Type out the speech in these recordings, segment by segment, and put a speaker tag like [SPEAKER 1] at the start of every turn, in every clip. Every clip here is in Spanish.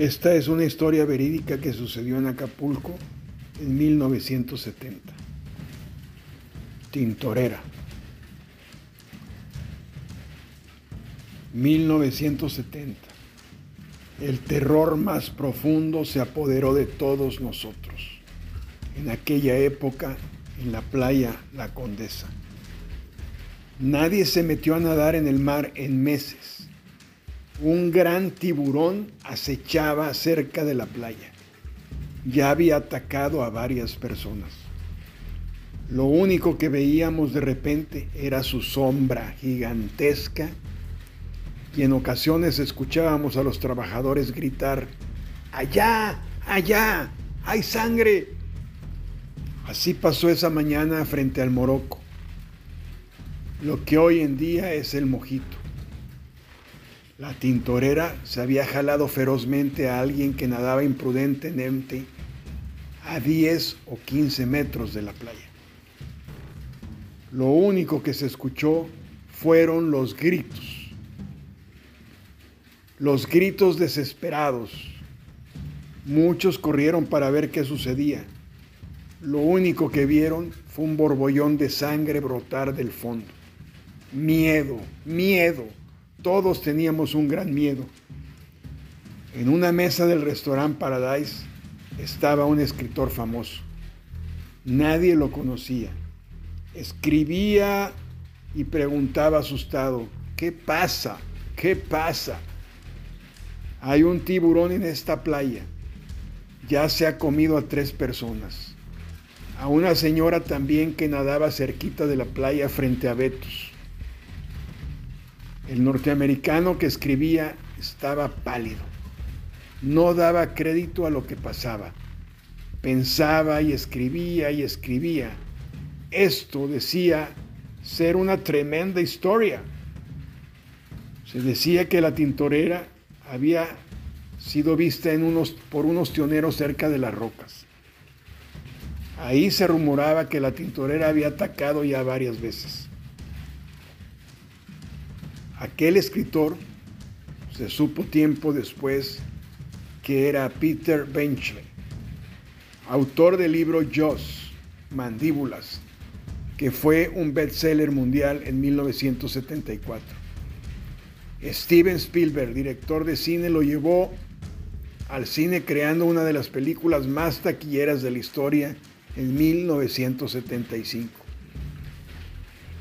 [SPEAKER 1] Esta es una historia verídica que sucedió en Acapulco en 1970. Tintorera. 1970. El terror más profundo se apoderó de todos nosotros. En aquella época, en la playa La Condesa. Nadie se metió a nadar en el mar en meses. Un gran tiburón acechaba cerca de la playa. Ya había atacado a varias personas. Lo único que veíamos de repente era su sombra gigantesca y en ocasiones escuchábamos a los trabajadores gritar, allá, allá, hay sangre. Así pasó esa mañana frente al Morocco, lo que hoy en día es el mojito. La tintorera se había jalado ferozmente a alguien que nadaba imprudentemente a 10 o 15 metros de la playa. Lo único que se escuchó fueron los gritos los gritos desesperados. Muchos corrieron para ver qué sucedía. Lo único que vieron fue un borbollón de sangre brotar del fondo. Miedo, miedo. Todos teníamos un gran miedo. En una mesa del restaurante Paradise estaba un escritor famoso. Nadie lo conocía. Escribía y preguntaba asustado, ¿qué pasa? ¿Qué pasa? Hay un tiburón en esta playa. Ya se ha comido a tres personas. A una señora también que nadaba cerquita de la playa frente a Betos. El norteamericano que escribía estaba pálido. No daba crédito a lo que pasaba. Pensaba y escribía y escribía. Esto decía ser una tremenda historia. Se decía que la tintorera había sido vista por unos tioneros cerca de las rocas. Ahí se rumoraba que la tintorera había atacado ya varias veces. Aquel escritor se supo tiempo después que era Peter Benchley, autor del libro Joss, Mandíbulas, que fue un bestseller mundial en 1974. Steven Spielberg, director de cine, lo llevó al cine creando una de las películas más taquilleras de la historia en 1975.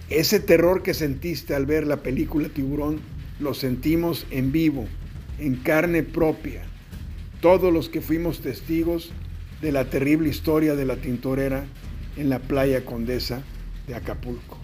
[SPEAKER 1] Ese terror que sentiste al ver la película Tiburón lo sentimos en vivo, en carne propia, todos los que fuimos testigos de la terrible historia de la tintorera en la playa Condesa de Acapulco.